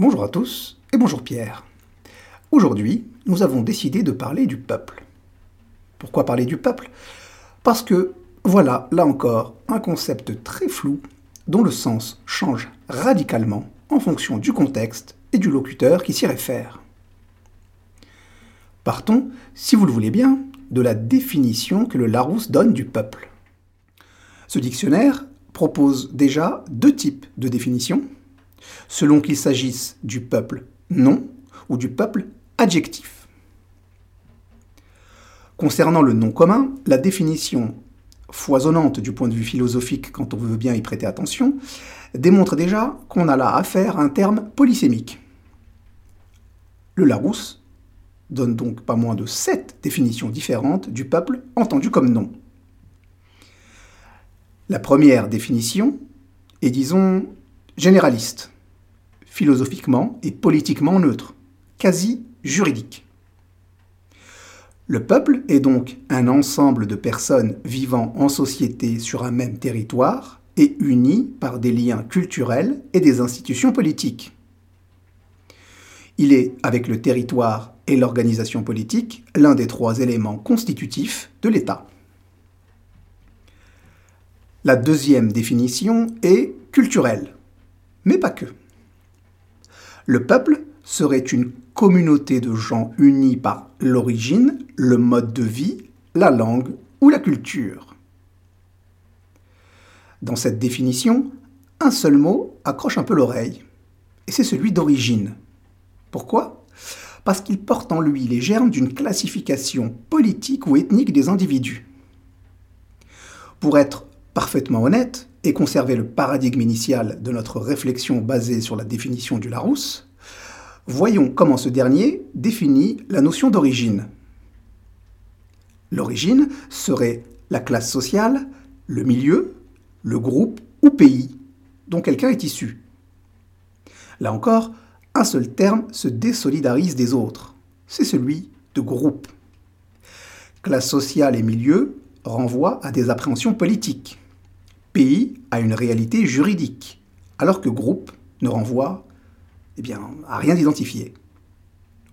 Bonjour à tous et bonjour Pierre. Aujourd'hui, nous avons décidé de parler du peuple. Pourquoi parler du peuple? Parce que, voilà, là encore, un concept très flou dont le sens change radicalement en fonction du contexte et du locuteur qui s'y réfère. Partons, si vous le voulez bien, de la définition que le Larousse donne du peuple. Ce dictionnaire propose déjà deux types de définitions, selon qu'il s'agisse du peuple nom ou du peuple adjectif. Concernant le nom commun, la définition foisonnante du point de vue philosophique quand on veut bien y prêter attention, démontre déjà qu'on a là affaire à un terme polysémique. Le Larousse donne donc pas moins de sept définitions différentes du peuple entendu comme nom. La première définition est, disons, généraliste, philosophiquement et politiquement neutre, quasi juridique. Le peuple est donc un ensemble de personnes vivant en société sur un même territoire et unies par des liens culturels et des institutions politiques. Il est, avec le territoire et l'organisation politique, l'un des trois éléments constitutifs de l'État. La deuxième définition est culturelle, mais pas que. Le peuple serait une communauté de gens unis par l'origine, le mode de vie, la langue ou la culture. Dans cette définition, un seul mot accroche un peu l'oreille, et c'est celui d'origine. Pourquoi? Parce qu'il porte en lui les germes d'une classification politique ou ethnique des individus. Pour être parfaitement honnête et conserver le paradigme initial de notre réflexion basée sur la définition du Larousse, voyons comment ce dernier définit la notion d'origine. L'origine serait la classe sociale, le milieu, le groupe ou pays dont quelqu'un est issu. Là encore, un seul terme se désolidarise des autres, c'est celui de groupe. Classe sociale et milieu renvoient à des appréhensions politiques pays à une réalité juridique, alors que groupe ne renvoie eh bien, à rien d'identifié.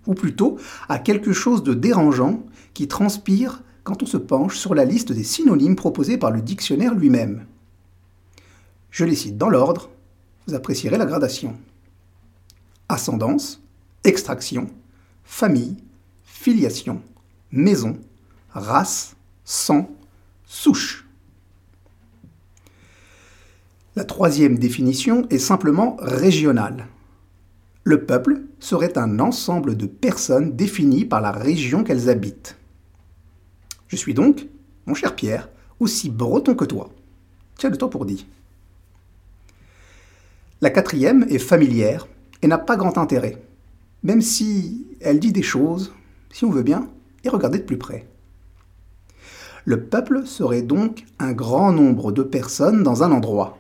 Ou plutôt à quelque chose de dérangeant qui transpire quand on se penche sur la liste des synonymes proposés par le dictionnaire lui-même. Je les cite dans l'ordre, vous apprécierez la gradation. Ascendance, extraction, famille, filiation, maison, race, sang, souche. La troisième définition est simplement régionale. Le peuple serait un ensemble de personnes définies par la région qu'elles habitent. Je suis donc, mon cher Pierre, aussi breton que toi. Tiens le temps pour dit. La quatrième est familière et n'a pas grand intérêt, même si elle dit des choses, si on veut bien, et regarder de plus près. Le peuple serait donc un grand nombre de personnes dans un endroit.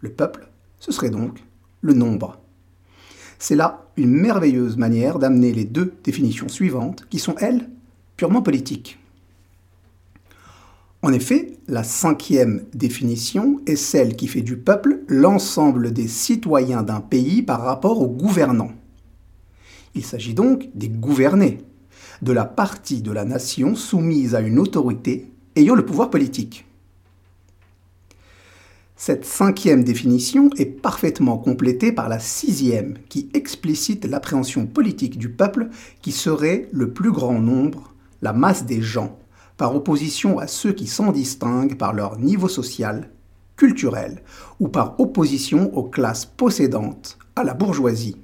Le peuple, ce serait donc le nombre. C'est là une merveilleuse manière d'amener les deux définitions suivantes, qui sont, elles, purement politiques. En effet, la cinquième définition est celle qui fait du peuple l'ensemble des citoyens d'un pays par rapport aux gouvernants. Il s'agit donc des gouvernés, de la partie de la nation soumise à une autorité ayant le pouvoir politique. Cette cinquième définition est parfaitement complétée par la sixième, qui explicite l'appréhension politique du peuple qui serait le plus grand nombre, la masse des gens, par opposition à ceux qui s'en distinguent par leur niveau social, culturel, ou par opposition aux classes possédantes, à la bourgeoisie.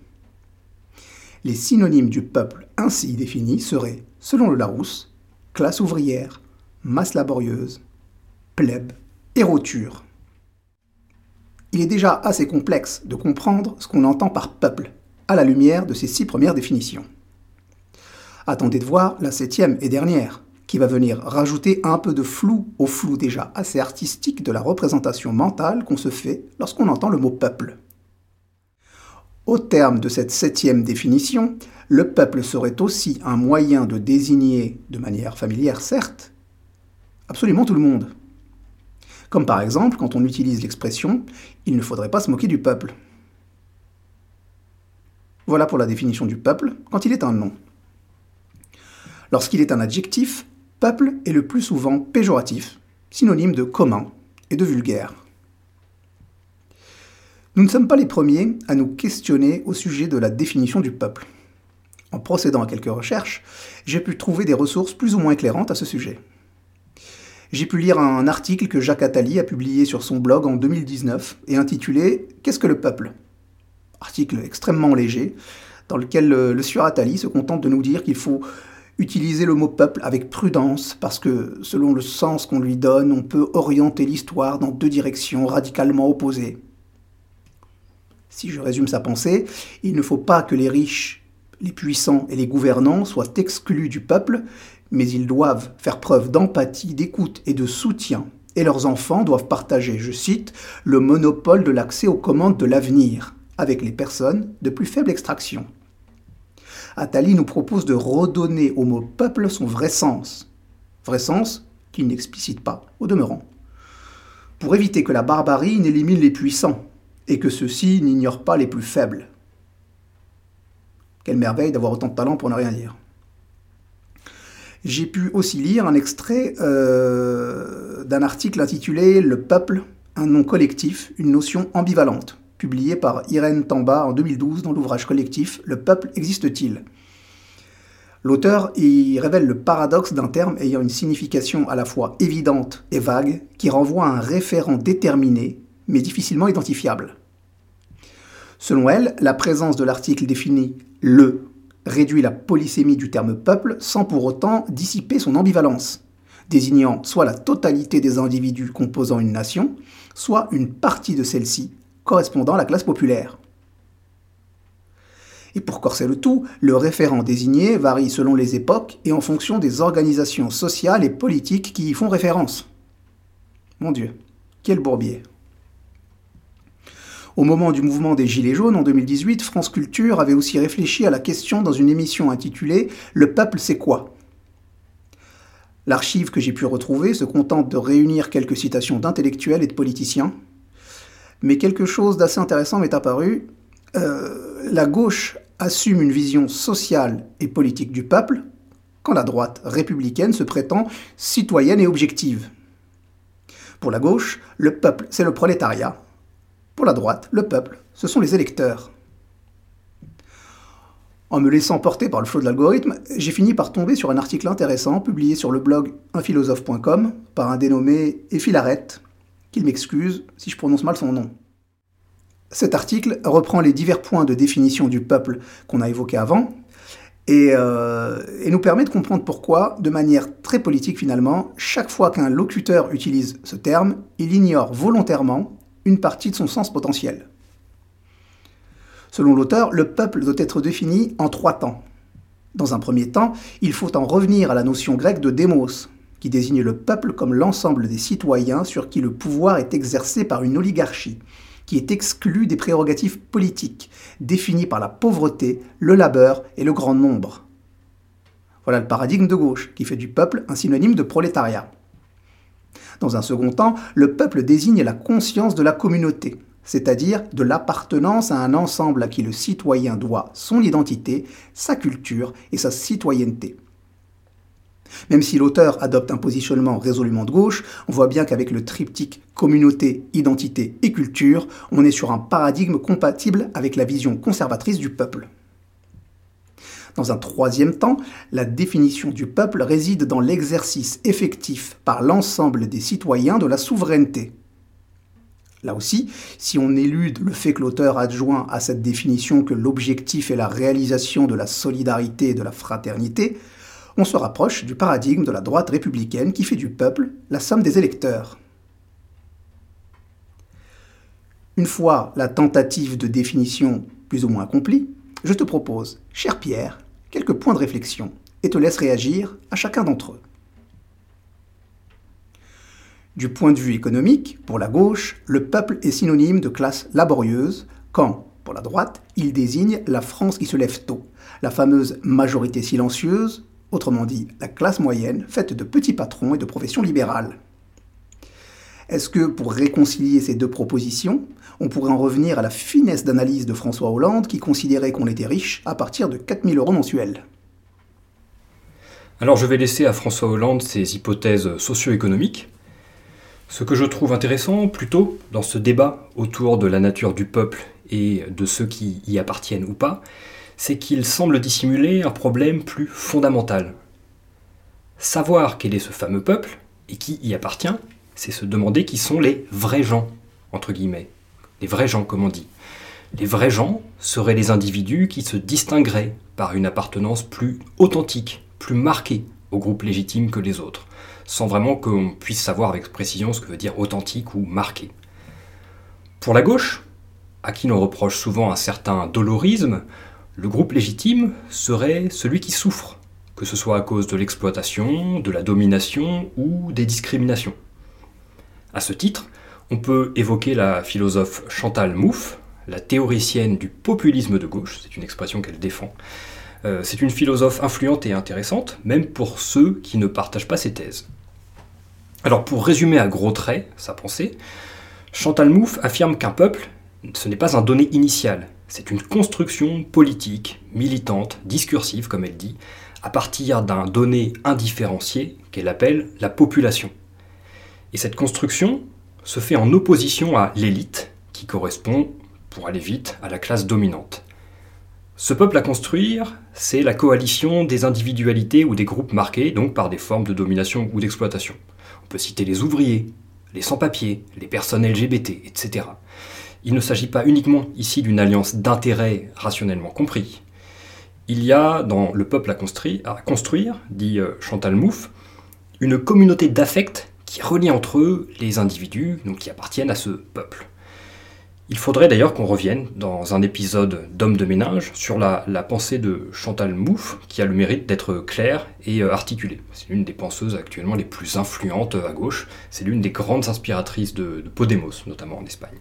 Les synonymes du peuple ainsi définis seraient, selon le Larousse, classe ouvrière, masse laborieuse, plèbe et roture il est déjà assez complexe de comprendre ce qu'on entend par peuple, à la lumière de ces six premières définitions. Attendez de voir la septième et dernière, qui va venir rajouter un peu de flou au flou déjà assez artistique de la représentation mentale qu'on se fait lorsqu'on entend le mot peuple. Au terme de cette septième définition, le peuple serait aussi un moyen de désigner, de manière familière certes, absolument tout le monde. Comme par exemple quand on utilise l'expression ⁇ il ne faudrait pas se moquer du peuple ⁇ Voilà pour la définition du peuple quand il est un nom. Lorsqu'il est un adjectif, peuple est le plus souvent péjoratif, synonyme de commun et de vulgaire. Nous ne sommes pas les premiers à nous questionner au sujet de la définition du peuple. En procédant à quelques recherches, j'ai pu trouver des ressources plus ou moins éclairantes à ce sujet. J'ai pu lire un article que Jacques Attali a publié sur son blog en 2019 et intitulé Qu'est-ce que le peuple? Article extrêmement léger, dans lequel le, sieur Attali se contente de nous dire qu'il faut utiliser le mot peuple avec prudence, parce que selon le sens qu'on lui donne, on peut orienter l'histoire dans deux directions radicalement opposées. Si je résume sa pensée, il ne faut pas que les riches, les puissants et les gouvernants soient exclus du peuple, mais ils doivent faire preuve d'empathie, d'écoute et de soutien, et leurs enfants doivent partager, je cite, le monopole de l'accès aux commandes de l'avenir avec les personnes de plus faible extraction. Attali nous propose de redonner au mot peuple son vrai sens, vrai sens qu'il n'explicite pas au demeurant, pour éviter que la barbarie n'élimine les puissants et que ceux-ci n'ignorent pas les plus faibles. Quelle merveille d'avoir autant de talent pour ne rien dire. J'ai pu aussi lire un extrait euh, d'un article intitulé Le peuple, un nom collectif, une notion ambivalente, publié par Irène Tamba en 2012 dans l'ouvrage collectif Le peuple existe-t-il? L'auteur y révèle le paradoxe d'un terme ayant une signification à la fois évidente et vague, qui renvoie à un référent déterminé mais difficilement identifiable. Selon elle, la présence de l'article défini le réduit la polysémie du terme peuple sans pour autant dissiper son ambivalence, désignant soit la totalité des individus composant une nation, soit une partie de celle-ci correspondant à la classe populaire. Et pour corser le tout, le référent désigné varie selon les époques et en fonction des organisations sociales et politiques qui y font référence. Mon Dieu, quel bourbier. Au moment du mouvement des Gilets jaunes en 2018, France Culture avait aussi réfléchi à la question dans une émission intitulée Le peuple c'est quoi? L'archive que j'ai pu retrouver se contente de réunir quelques citations d'intellectuels et de politiciens, mais quelque chose d'assez intéressant m'est apparu. Euh, la gauche assume une vision sociale et politique du peuple, quand la droite républicaine se prétend citoyenne et objective. Pour la gauche, le peuple, c'est le prolétariat, pour la droite, le peuple, ce sont les électeurs. En me laissant porter par le flot de l'algorithme, j'ai fini par tomber sur un article intéressant publié sur le blog unphilosophe.com par un dénommé Effilaret, qu'il m'excuse si je prononce mal son nom. Cet article reprend les divers points de définition du peuple qu'on a évoqués avant et, euh, et, nous permet de comprendre pourquoi, de manière très politique finalement, chaque fois qu'un locuteur utilise ce terme, il ignore volontairement une partie de son sens potentiel. Selon l'auteur, le peuple doit être défini en trois temps. Dans un premier temps, il faut en revenir à la notion grecque de démos, qui désigne le peuple comme l'ensemble des citoyens sur qui le pouvoir est exercé par une oligarchie, qui est exclue des prérogatives politiques, définies par la pauvreté, le labeur et le grand nombre. Voilà le paradigme de gauche, qui fait du peuple un synonyme de prolétariat. Dans un second temps, le peuple désigne la conscience de la communauté, c'est-à-dire de l'appartenance à un ensemble à qui le citoyen doit son identité, sa culture et sa citoyenneté. Même si l'auteur adopte un positionnement résolument de gauche, on voit bien qu'avec le triptyque communauté, identité et culture, on est sur un paradigme compatible avec la vision conservatrice du peuple. Dans un troisième temps, la définition du peuple réside dans l'exercice effectif par l'ensemble des citoyens de la souveraineté. Là aussi, si on élude le fait que l'auteur adjoint à cette définition que l'objectif est la réalisation de la solidarité et de la fraternité, on se rapproche du paradigme de la droite républicaine qui fait du peuple la somme des électeurs. Une fois la tentative de définition plus ou moins accomplie, je te propose, cher Pierre, quelques points de réflexion et te laisse réagir à chacun d'entre eux. Du point de vue économique, pour la gauche, le peuple est synonyme de classe laborieuse, quand, pour la droite, il désigne la France qui se lève tôt, la fameuse majorité silencieuse, autrement dit la classe moyenne, faite de petits patrons et de professions libérales. Est-ce que pour réconcilier ces deux propositions, on pourrait en revenir à la finesse d'analyse de François Hollande qui considérait qu'on était riche à partir de 4000 euros mensuels? Alors je vais laisser à François Hollande ses hypothèses socio-économiques. Ce que je trouve intéressant plutôt dans ce débat autour de la nature du peuple et de ceux qui y appartiennent ou pas, c'est qu'il semble dissimuler un problème plus fondamental. Savoir quel est ce fameux peuple et qui y appartient, c'est se demander qui sont les vrais gens, entre guillemets. Les vrais gens, comme on dit. Les vrais gens seraient les individus qui se distingueraient par une appartenance plus authentique, plus marquée au groupe légitime que les autres, sans vraiment qu'on puisse savoir avec précision ce que veut dire authentique ou marqué. Pour la gauche, à qui l'on reproche souvent un certain dolorisme, le groupe légitime serait celui qui souffre, que ce soit à cause de l'exploitation, de la domination ou des discriminations. À ce titre, on peut évoquer la philosophe Chantal Mouffe, la théoricienne du populisme de gauche, c'est une expression qu'elle défend. Euh, c'est une philosophe influente et intéressante, même pour ceux qui ne partagent pas ses thèses. Alors pour résumer à gros traits sa pensée, Chantal Mouffe affirme qu'un peuple, ce n'est pas un donné initial, c'est une construction politique, militante, discursive, comme elle dit, à partir d'un donné indifférencié qu'elle appelle la population. Et cette construction se fait en opposition à l'élite, qui correspond, pour aller vite, à la classe dominante. Ce peuple à construire, c'est la coalition des individualités ou des groupes marqués donc par des formes de domination ou d'exploitation. On peut citer les ouvriers, les sans-papiers, les personnes LGBT, etc. Il ne s'agit pas uniquement ici d'une alliance d'intérêts rationnellement compris. Il y a dans le peuple à construire, à construire dit euh, Chantal Mouffe, une communauté d'affects qui relie entre eux les individus donc, qui appartiennent à ce peuple. Il faudrait d'ailleurs qu'on revienne dans un épisode d'Homme de ménage sur la, pensée de Chantal Mouffe, qui a le mérite d'être claire et euh, articulée. C'est l'une des penseuses actuellement les plus influentes à gauche. C'est l'une des grandes inspiratrices de Podemos, notamment en Espagne.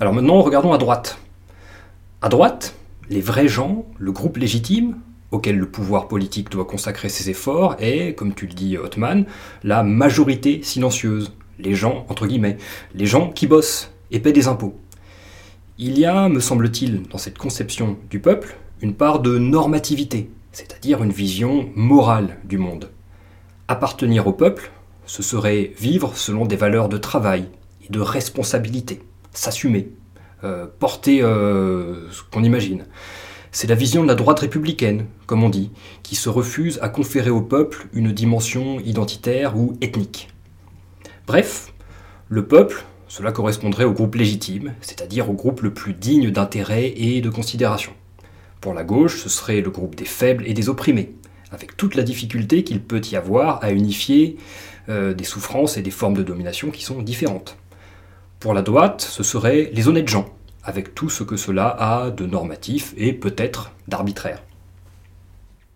Alors maintenant, regardons à droite. À droite, les vrais gens, le groupe légitime, auquel le pouvoir politique doit consacrer ses efforts est, comme tu le dis Hotman, la majorité silencieuse, les gens, entre guillemets, les gens qui bossent et paient des impôts. Il y a, me semble-t-il, dans cette conception du peuple, une part de normativité, c'est-à-dire une vision morale du monde. Appartenir au peuple, ce serait vivre selon des valeurs de travail et de responsabilité, s'assumer, euh, porter euh, ce qu'on imagine. C'est la vision de la droite républicaine, comme on dit, qui se refuse à conférer au peuple une dimension identitaire ou ethnique. Bref, le peuple, cela correspondrait au groupe légitime, c'est-à-dire au groupe le plus digne d'intérêt et de considération. Pour la gauche, ce serait le groupe des faibles et des opprimés, avec toute la difficulté qu'il peut y avoir à unifier euh, des souffrances et des formes de domination qui sont différentes. Pour la droite, ce serait les honnêtes gens, avec tout ce que cela a de normatif et peut-être d'arbitraire.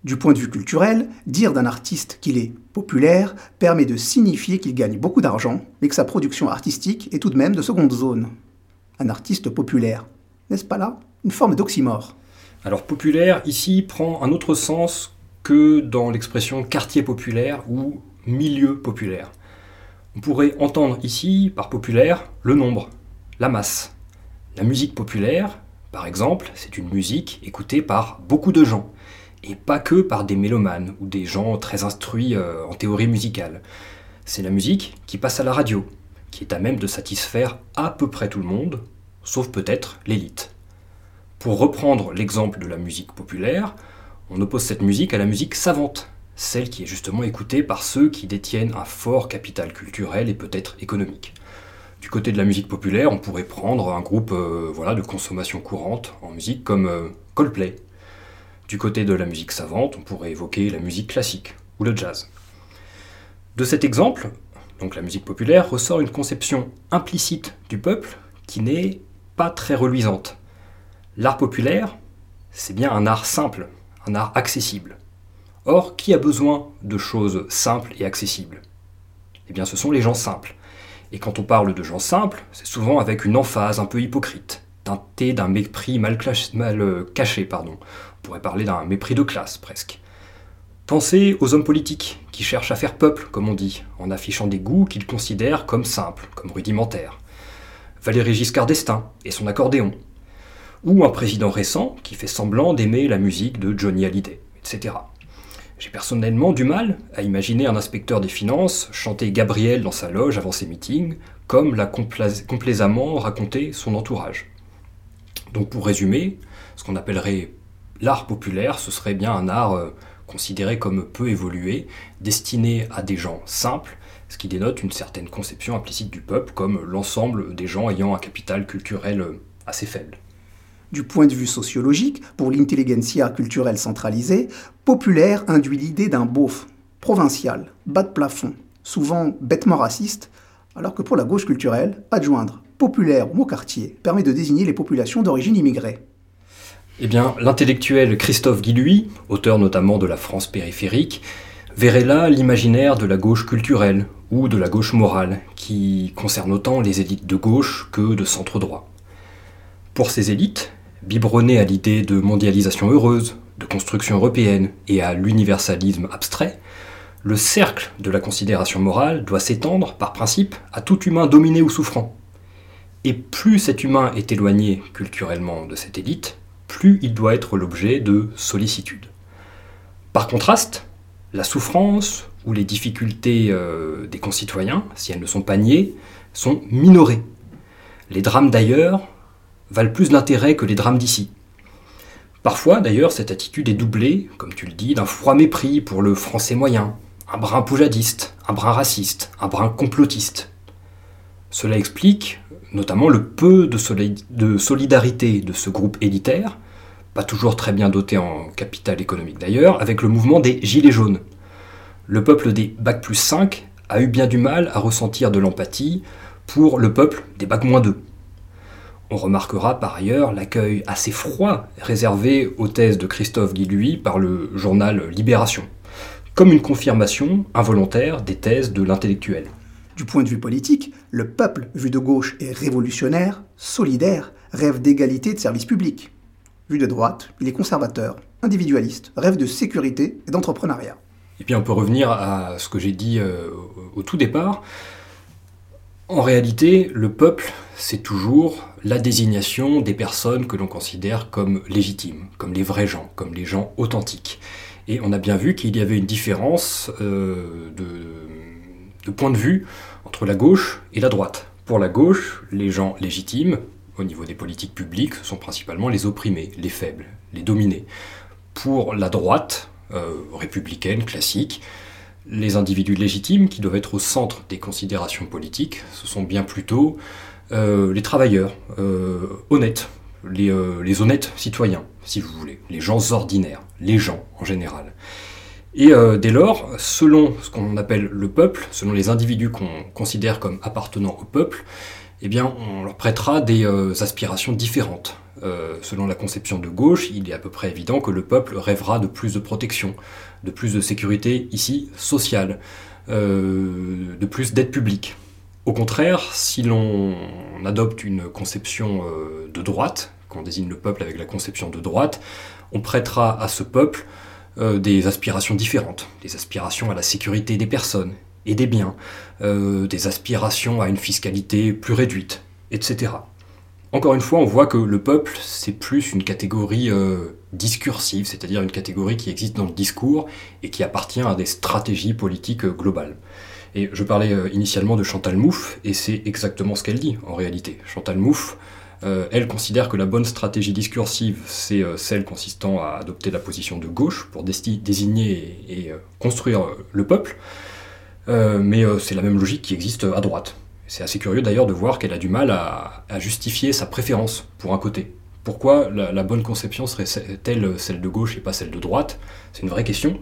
Du point de vue culturel, dire d'un artiste qu'il est populaire permet de signifier qu'il gagne beaucoup d'argent, mais que sa production artistique est tout de même de seconde zone. Un artiste populaire, n'est-ce pas là une forme d'oxymore? Alors populaire ici prend un autre sens que dans l'expression quartier populaire ou milieu populaire. On pourrait entendre ici par populaire le nombre, la masse. La musique populaire, par exemple, c'est une musique écoutée par beaucoup de gens, et pas que par des mélomanes ou des gens très instruits euh, en théorie musicale. C'est la musique qui passe à la radio, qui est à même de satisfaire à peu près tout le monde, sauf peut-être l'élite. Pour reprendre l'exemple de la musique populaire, on oppose cette musique à la musique savante, celle qui est justement écoutée par ceux qui détiennent un fort capital culturel et peut-être économique. Du côté de la musique populaire, on pourrait prendre un groupe euh, voilà, de consommation courante en musique comme euh, Coldplay. Du côté de la musique savante, on pourrait évoquer la musique classique ou le jazz. De cet exemple, donc la musique populaire, ressort une conception implicite du peuple qui n'est pas très reluisante. L'art populaire, c'est bien un art simple, un art accessible. Or, qui a besoin de choses simples et accessibles? Eh bien, ce sont les gens simples et quand on parle de gens simples, c'est souvent avec une emphase un peu hypocrite, teintée d'un mépris mal, euh, caché. Pardon. On pourrait parler d'un mépris de classe presque. Pensez aux hommes politiques qui cherchent à faire peuple, comme on dit, en affichant des goûts qu'ils considèrent comme simples, comme rudimentaires. Valéry Giscard d'Estaing et son accordéon. Ou un président récent qui fait semblant d'aimer la musique de Johnny Hallyday, etc. J'ai personnellement du mal à imaginer un inspecteur des finances chanter Gabriel dans sa loge avant ses meetings, comme l'a complaisamment raconté son entourage. Donc pour résumer, ce qu'on appellerait l'art populaire, ce serait bien un art euh, considéré comme peu évolué, destiné à des gens simples, ce qui dénote une certaine conception implicite du peuple comme l'ensemble des gens ayant un capital culturel euh, assez faible. Du point de vue sociologique, pour l'intelligentsia culturelle centralisée, populaire induit l'idée d'un beauf, provincial, bas de plafond, souvent bêtement raciste, alors que pour la gauche culturelle, adjoindre populaire au mot quartier permet de désigner les populations d'origine immigrée. Eh bien, l'intellectuel Christophe Guilluy, auteur notamment de La France périphérique, verrait là l'imaginaire de la gauche culturelle ou de la gauche morale, qui concerne autant les élites de gauche que de centre droit. Pour ces élites, biberonnées à l'idée de mondialisation heureuse, de construction européenne et à l'universalisme abstrait, le cercle de la considération morale doit s'étendre, par principe, à tout humain dominé ou souffrant. Et plus cet humain est éloigné culturellement de cette élite, plus il doit être l'objet de sollicitude. Par contraste, la souffrance ou les difficultés euh, des concitoyens, si elles ne sont pas niées, sont minorées. Les drames d'ailleurs valent plus d'intérêt que les drames d'ici. Parfois d'ailleurs cette attitude est doublée, comme tu le dis, d'un froid mépris pour le français moyen, un brin poujadiste, un brin raciste, un brin complotiste. Cela explique notamment le peu de, solidarité de ce groupe élitaire, pas toujours très bien doté en capital économique d'ailleurs, avec le mouvement des Gilets jaunes. Le peuple des Bac plus 5 a eu bien du mal à ressentir de l'empathie pour le peuple des Bac moins 2. On remarquera par ailleurs l'accueil assez froid réservé aux thèses de Christophe Guilluy par le journal Libération, comme une confirmation involontaire des thèses de l'intellectuel. Du point de vue politique, le peuple, vu de gauche, est révolutionnaire, solidaire, rêve d'égalité de services publics. Vu de droite, il est conservateur, individualiste, rêve de sécurité et d'entrepreneuriat. Et puis on peut revenir à ce que j'ai dit euh, au tout départ. En réalité, le peuple, c'est toujours la désignation des personnes que l'on considère comme légitimes, comme les vrais gens, comme les gens authentiques. Et on a bien vu qu'il y avait une différence euh, de point de vue entre la gauche et la droite. Pour la gauche, les gens légitimes, au niveau des politiques publiques, sont principalement les opprimés, les faibles, les dominés. Pour la droite, euh, républicaine, classique, les individus légitimes, qui doivent être au centre des considérations politiques, ce sont bien plutôt euh, les travailleurs, euh, honnêtes, les, les honnêtes citoyens, si vous voulez, les gens ordinaires, les gens en général. Et euh, dès lors, selon ce qu'on appelle le peuple, selon les individus qu'on considère comme appartenant au peuple, eh bien, on leur prêtera des euh, aspirations différentes. Euh, selon la conception de gauche, il est à peu près évident que le peuple rêvera de plus de protection, de plus de sécurité ici sociale, de plus d'aide publique. Au contraire, si l'on adopte une conception de droite, qu'on désigne le peuple avec la conception de droite, on prêtera à ce peuple euh, des aspirations différentes, des aspirations à la sécurité des personnes et des biens, euh, des aspirations à une fiscalité plus réduite, etc. Encore une fois, on voit que le peuple, c'est plus une catégorie euh, discursive, c'est-à-dire une catégorie qui existe dans le discours et qui appartient à des stratégies politiques globales. Et je parlais initialement de Chantal Mouffe, et c'est exactement ce qu'elle dit en réalité. Chantal Mouffe, euh, elle considère que la bonne stratégie discursive, c'est euh, celle consistant à adopter la position de gauche pour désigner et, euh, construire le peuple, mais c'est la même logique qui existe à droite. C'est assez curieux d'ailleurs de voir qu'elle a du mal à, justifier sa préférence pour un côté. Pourquoi la, la bonne conception serait-elle celle de gauche et pas celle de droite? C'est une vraie question,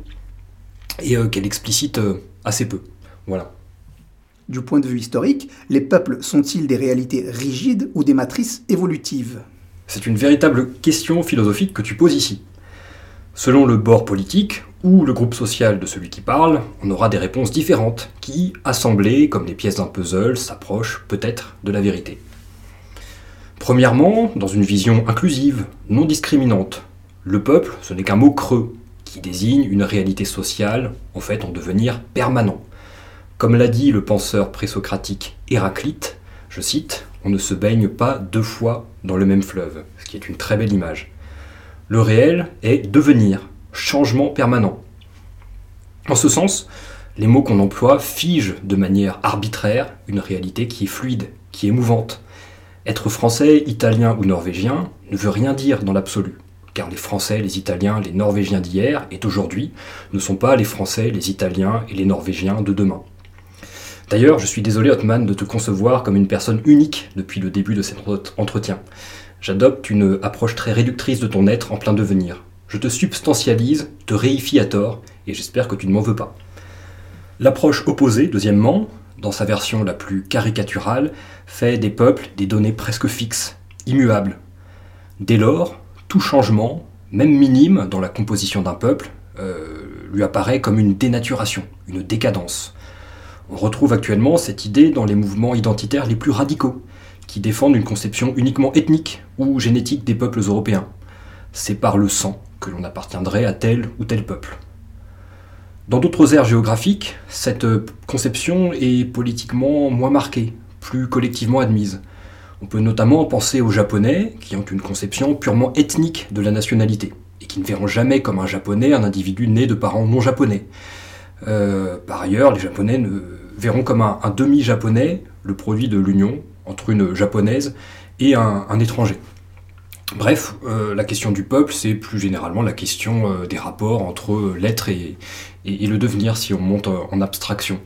et qu'elle explicite assez peu. Voilà. Du point de vue historique, les peuples sont-ils des réalités rigides ou des matrices évolutives? C'est une véritable question philosophique que tu poses ici. Selon le bord politique ou le groupe social de celui qui parle, on aura des réponses différentes qui, assemblées comme les pièces d'un puzzle, s'approchent peut-être de la vérité. Premièrement, dans une vision inclusive, non discriminante, le peuple, ce n'est qu'un mot creux qui désigne une réalité sociale, en fait, en devenir permanent. Comme l'a dit le penseur présocratique Héraclite, je cite, On ne se baigne pas deux fois dans le même fleuve, ce qui est une très belle image. Le réel est devenir, changement permanent. En ce sens, les mots qu'on emploie figent de manière arbitraire une réalité qui est fluide, qui est mouvante. Être français, italien ou norvégien ne veut rien dire dans l'absolu, car les Français, les Italiens, les Norvégiens d'hier et d'aujourd'hui ne sont pas les Français, les Italiens et les Norvégiens de demain. D'ailleurs, je suis désolé Hotman de te concevoir comme une personne unique depuis le début de cet entretien. J'adopte une approche très réductrice de ton être en plein devenir. Je te substantialise, te réifie à tort, et j'espère que tu ne m'en veux pas. L'approche opposée, deuxièmement, dans sa version la plus caricaturale, fait des peuples des données presque fixes, immuables. Dès lors, tout changement, même minime dans la composition d'un peuple, euh, lui apparaît comme une dénaturation, une décadence. On retrouve actuellement cette idée dans les mouvements identitaires les plus radicaux, qui défendent une conception uniquement ethnique ou génétique des peuples européens. C'est par le sang que l'on appartiendrait à tel ou tel peuple. Dans d'autres aires géographiques, cette conception est politiquement moins marquée, plus collectivement admise. On peut notamment penser aux Japonais, qui ont une conception purement ethnique de la nationalité, et qui ne verront jamais comme un Japonais un individu né de parents non japonais. Euh, par ailleurs, les Japonais verront comme un, demi-japonais le produit de l'union entre une japonaise et un, étranger. Bref, euh, la question du peuple, c'est plus généralement la question euh, des rapports entre l'être et, le devenir si on monte en abstraction.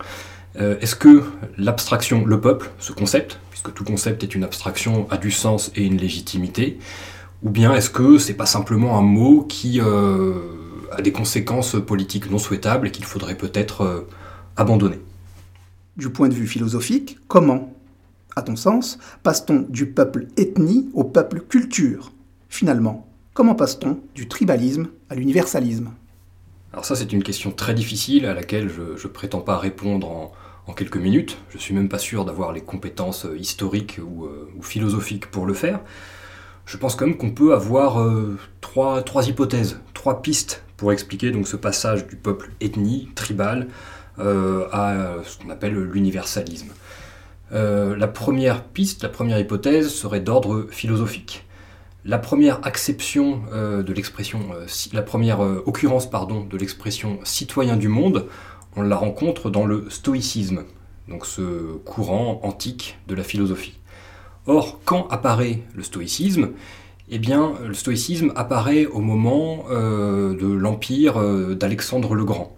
Est-ce que l'abstraction, le peuple, ce concept, puisque tout concept est une abstraction, a du sens et une légitimité, ou bien est-ce que c'est pas simplement un mot qui a des conséquences politiques non souhaitables et qu'il faudrait peut-être abandonner? Du point de vue philosophique, comment, à ton sens, passe-t-on du peuple ethnie au peuple culture? Finalement, comment passe-t-on du tribalisme à l'universalisme? Alors ça c'est une question très difficile à laquelle je ne prétends pas répondre en, quelques minutes. Je suis même pas sûr d'avoir les compétences euh, historiques euh, ou, philosophiques pour le faire. Je pense quand même qu'on peut avoir euh, trois, hypothèses, trois pistes pour expliquer donc ce passage du peuple ethnie, tribal, à ce qu'on appelle l'universalisme. Euh, la première piste, la première hypothèse serait d'ordre philosophique. La première acception euh, de l'expression, la première occurrence de l'expression citoyen du monde, on la rencontre dans le stoïcisme, donc ce courant antique de la philosophie. Or, quand apparaît le stoïcisme Eh bien, le stoïcisme apparaît au moment de l'empire d'Alexandre le Grand.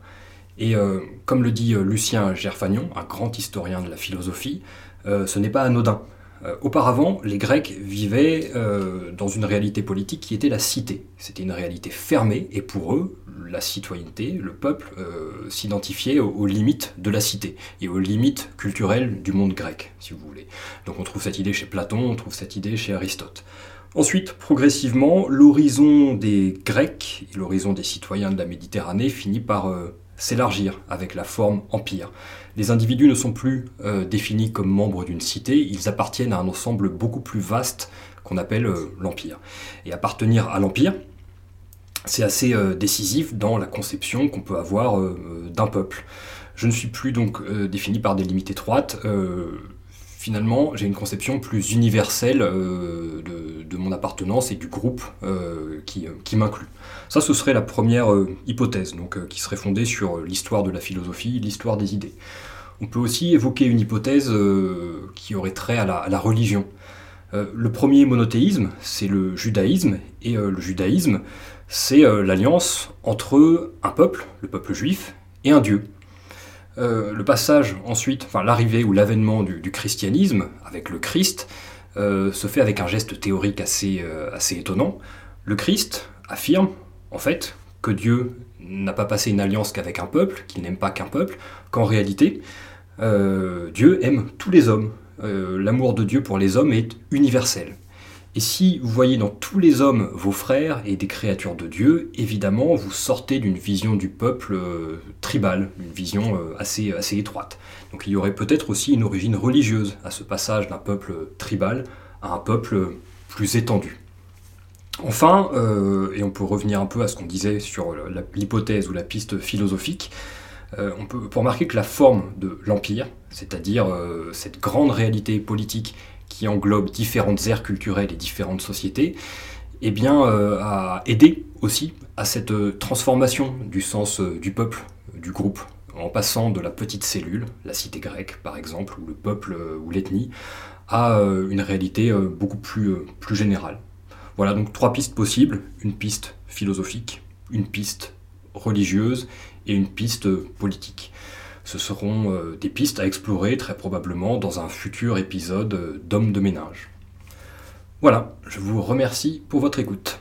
Et euh, comme le dit euh, Lucien Gerfagnon, un grand historien de la philosophie, euh, ce n'est pas anodin. auparavant, les Grecs vivaient dans une réalité politique qui était la cité. C'était une réalité fermée, et pour eux, la citoyenneté, le peuple, s'identifiait aux, limites de la cité, et aux limites culturelles du monde grec, si vous voulez. Donc on trouve cette idée chez Platon, on trouve cette idée chez Aristote. Ensuite, progressivement, l'horizon des Grecs et l'horizon des citoyens de la Méditerranée finit par s'élargir avec la forme empire. Les individus ne sont plus euh, définis comme membres d'une cité, ils appartiennent à un ensemble beaucoup plus vaste qu'on appelle euh, l'empire. Et appartenir à l'empire, c'est assez euh, décisif dans la conception qu'on peut avoir d'un peuple. Je ne suis plus donc défini par des limites étroites finalement, j'ai une conception plus universelle euh, de, mon appartenance et du groupe euh, qui, m'inclut. Ça, ce serait la première euh, hypothèse, donc, qui serait fondée sur l'histoire de la philosophie, l'histoire des idées. On peut aussi évoquer une hypothèse qui aurait trait à la, religion. le premier monothéisme, c'est le judaïsme, et le judaïsme, c'est l'alliance entre un peuple, le peuple juif, et un dieu. Euh, le passage ensuite, enfin l'arrivée ou l'avènement du, christianisme avec le Christ euh, se fait avec un geste théorique assez, euh, assez étonnant. Le Christ affirme en fait que Dieu n'a pas passé une alliance qu'avec un peuple, qu'il n'aime pas qu'un peuple, qu'en réalité Dieu aime tous les hommes. L'amour de Dieu pour les hommes est universel. Et si vous voyez dans tous les hommes vos frères et des créatures de Dieu, évidemment, vous sortez d'une vision du peuple euh, tribal, une vision euh, assez, assez étroite. Donc il y aurait peut-être aussi une origine religieuse à ce passage d'un peuple tribal à un peuple plus étendu. Enfin, et on peut revenir un peu à ce qu'on disait sur l'hypothèse ou la piste philosophique, on peut, remarquer que la forme de l'Empire, c'est-à-dire cette grande réalité politique qui englobe différentes aires culturelles et différentes sociétés, eh bien, a aidé aussi à cette transformation du sens du peuple, du groupe, en passant de la petite cellule, la cité grecque par exemple, ou le peuple euh, ou l'ethnie, à euh, une réalité euh, beaucoup plus générale. Voilà donc trois pistes possibles, une piste philosophique, une piste religieuse et une piste politique. Ce seront des pistes à explorer très probablement dans un futur épisode d'Homme de ménage. Voilà, je vous remercie pour votre écoute.